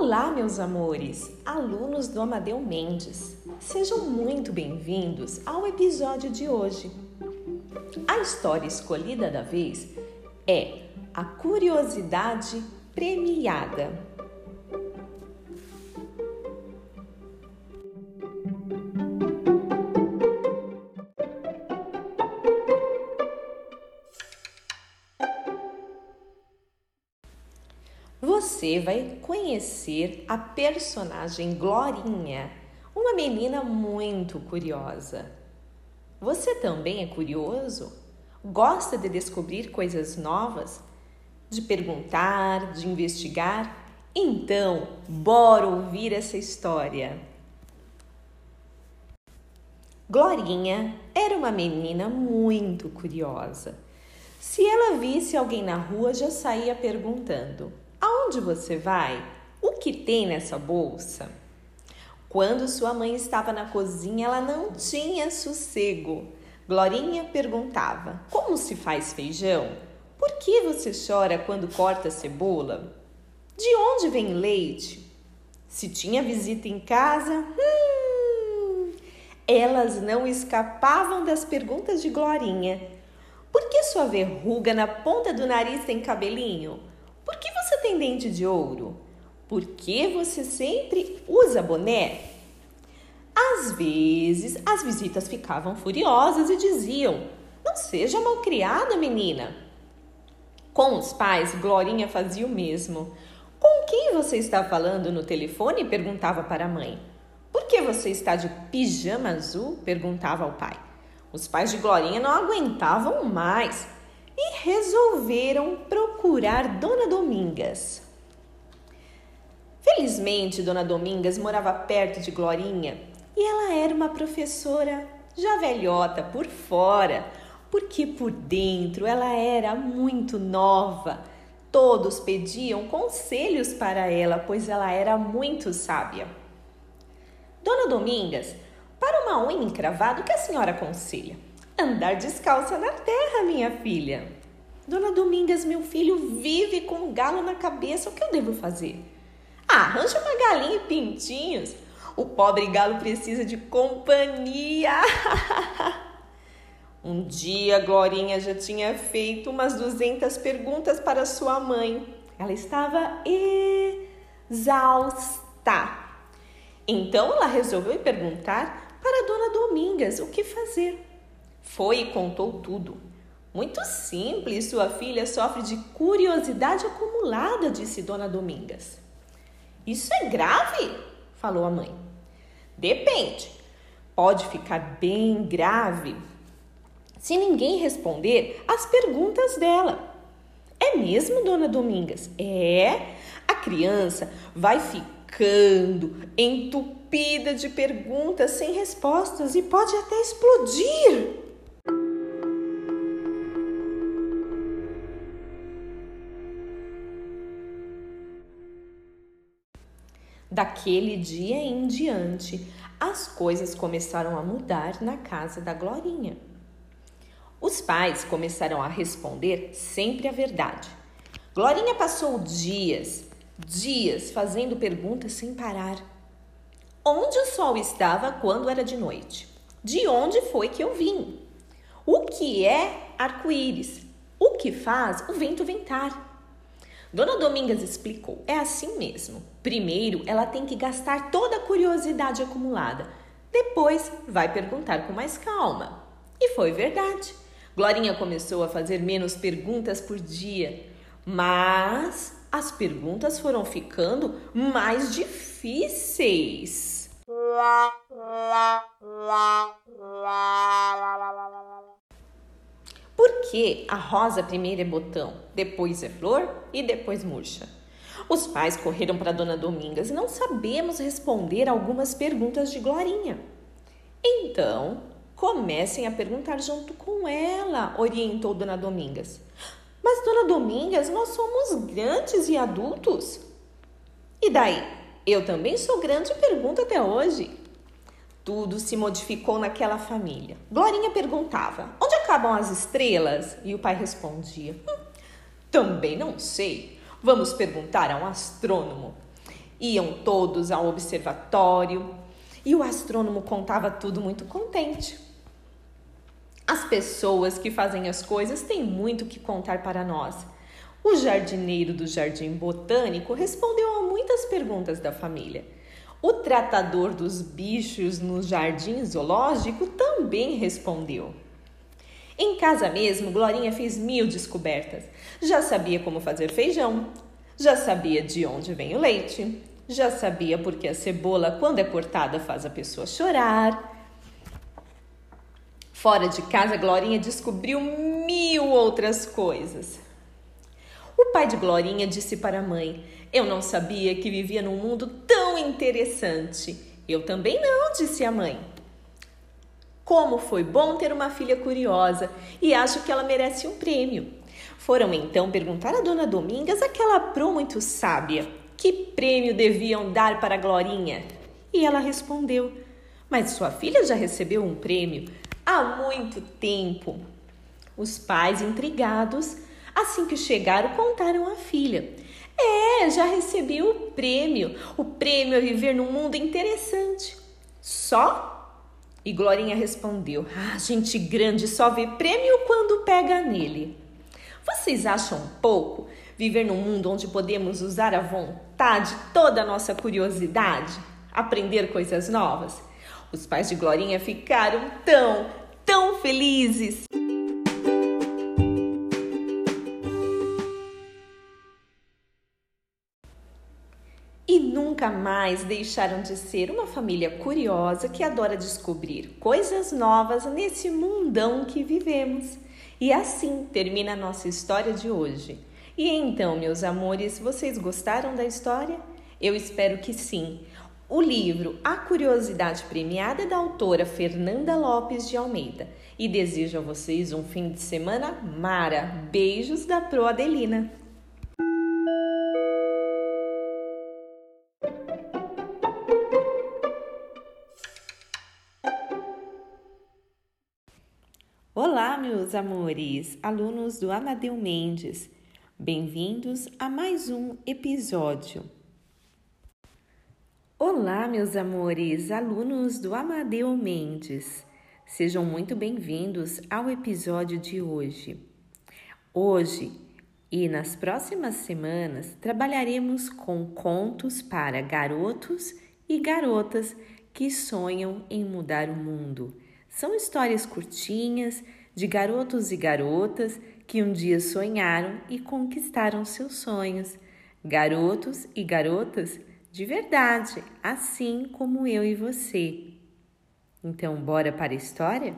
Olá, meus amores, alunos do Amadeu Mendes. Sejam muito bem-vindos ao episódio de hoje. A história escolhida da vez é A Curiosidade Premiada. Você vai conhecer a personagem Glorinha, uma menina muito curiosa. Você também é curioso? Gosta de descobrir coisas novas? De perguntar, de investigar? Então, bora ouvir essa história. Glorinha era uma menina muito curiosa. Se ela visse alguém na rua, já saía perguntando: Aonde você vai? O que tem nessa bolsa? Quando sua mãe estava na cozinha, ela não tinha sossego. Glorinha perguntava: Como se faz feijão? Por que você chora quando corta cebola? De onde vem leite? Se tinha visita em casa, hum, elas não escapavam das perguntas de Glorinha. Por que sua verruga na ponta do nariz tem cabelinho? Tem dente de ouro? Por que você sempre usa boné? Às vezes, as visitas ficavam furiosas e diziam: Não seja malcriada, menina. Com os pais, Glorinha fazia o mesmo. Com quem você está falando no telefone? perguntava para a mãe. Por que você está de pijama azul? perguntava ao pai. Os pais de Glorinha não aguentavam mais e resolveram procurar Dona Domingas. Felizmente, Dona Domingas morava perto de Glorinha e ela era uma professora já velhota por fora, porque por dentro ela era muito nova. Todos pediam conselhos para ela, pois ela era muito sábia. Dona Domingas, para uma unha encravada, o que a senhora aconselha? Andar descalça na terra, minha filha. Dona Domingas, meu filho vive com um galo na cabeça. O que eu devo fazer? Arranja uma galinha e pintinhos. O pobre galo precisa de companhia. um dia, Glorinha já tinha feito umas 200 perguntas para sua mãe. Ela estava exausta. Então, ela resolveu perguntar para Dona Domingas o que fazer. Foi e contou tudo. Muito simples, sua filha sofre de curiosidade acumulada, disse Dona Domingas. Isso é grave? falou a mãe. Depende. Pode ficar bem grave se ninguém responder às perguntas dela. É mesmo, Dona Domingas? É. A criança vai ficando entupida de perguntas sem respostas e pode até explodir. Daquele dia em diante, as coisas começaram a mudar na casa da Glorinha. Os pais começaram a responder sempre a verdade. Glorinha passou dias, dias fazendo perguntas sem parar. Onde o sol estava quando era de noite? De onde foi que eu vim? O que é arco-íris? O que faz o vento ventar? Dona Domingas explicou: é assim mesmo. Primeiro, ela tem que gastar toda a curiosidade acumulada. Depois, vai perguntar com mais calma. E foi verdade. Glorinha começou a fazer menos perguntas por dia, mas as perguntas foram ficando mais difíceis. Por que a rosa primeiro é botão, depois é flor e depois murcha? Os pais correram para Dona Domingas e não sabemos responder algumas perguntas de Glorinha. Então, comecem a perguntar junto com ela, orientou Dona Domingas. Mas, Dona Domingas, nós somos grandes e adultos. E daí? Eu também sou grande e pergunto até hoje. Tudo se modificou naquela família. Glorinha perguntava: Onde acabam as estrelas? E o pai respondia: hum, Também não sei. Vamos perguntar a um astrônomo. Iam todos ao observatório e o astrônomo contava tudo muito contente. As pessoas que fazem as coisas têm muito que contar para nós. O jardineiro do jardim botânico respondeu a muitas perguntas da família. O tratador dos bichos no jardim zoológico também respondeu. Em casa mesmo, Glorinha fez mil descobertas. Já sabia como fazer feijão, já sabia de onde vem o leite, já sabia porque a cebola, quando é cortada, faz a pessoa chorar. Fora de casa, Glorinha descobriu mil outras coisas. O pai de Glorinha disse para a mãe: Eu não sabia que vivia num mundo tão interessante. Eu também não, disse a mãe. Como foi bom ter uma filha curiosa e acho que ela merece um prêmio. Foram então perguntar a dona Domingas, aquela pro muito sábia, que prêmio deviam dar para a Glorinha. E ela respondeu: Mas sua filha já recebeu um prêmio há muito tempo. Os pais, intrigados, Assim que chegaram, contaram à filha. É, já recebi o prêmio. O prêmio é viver num mundo interessante. Só? E Glorinha respondeu: Ah, gente grande só vê prêmio quando pega nele. Vocês acham pouco viver num mundo onde podemos usar à vontade toda a nossa curiosidade, aprender coisas novas? Os pais de Glorinha ficaram tão, tão felizes. Nunca mais deixaram de ser uma família curiosa que adora descobrir coisas novas nesse mundão que vivemos. E assim termina a nossa história de hoje. E então, meus amores, vocês gostaram da história? Eu espero que sim. O livro A Curiosidade Premiada é da autora Fernanda Lopes de Almeida e desejo a vocês um fim de semana mara. Beijos da Pro Adelina. Olá, meus amores, alunos do Amadeu Mendes. Bem-vindos a mais um episódio. Olá, meus amores, alunos do Amadeu Mendes. Sejam muito bem-vindos ao episódio de hoje. Hoje e nas próximas semanas trabalharemos com contos para garotos e garotas que sonham em mudar o mundo são histórias curtinhas de garotos e garotas que um dia sonharam e conquistaram seus sonhos. Garotos e garotas de verdade, assim como eu e você. Então, bora para a história?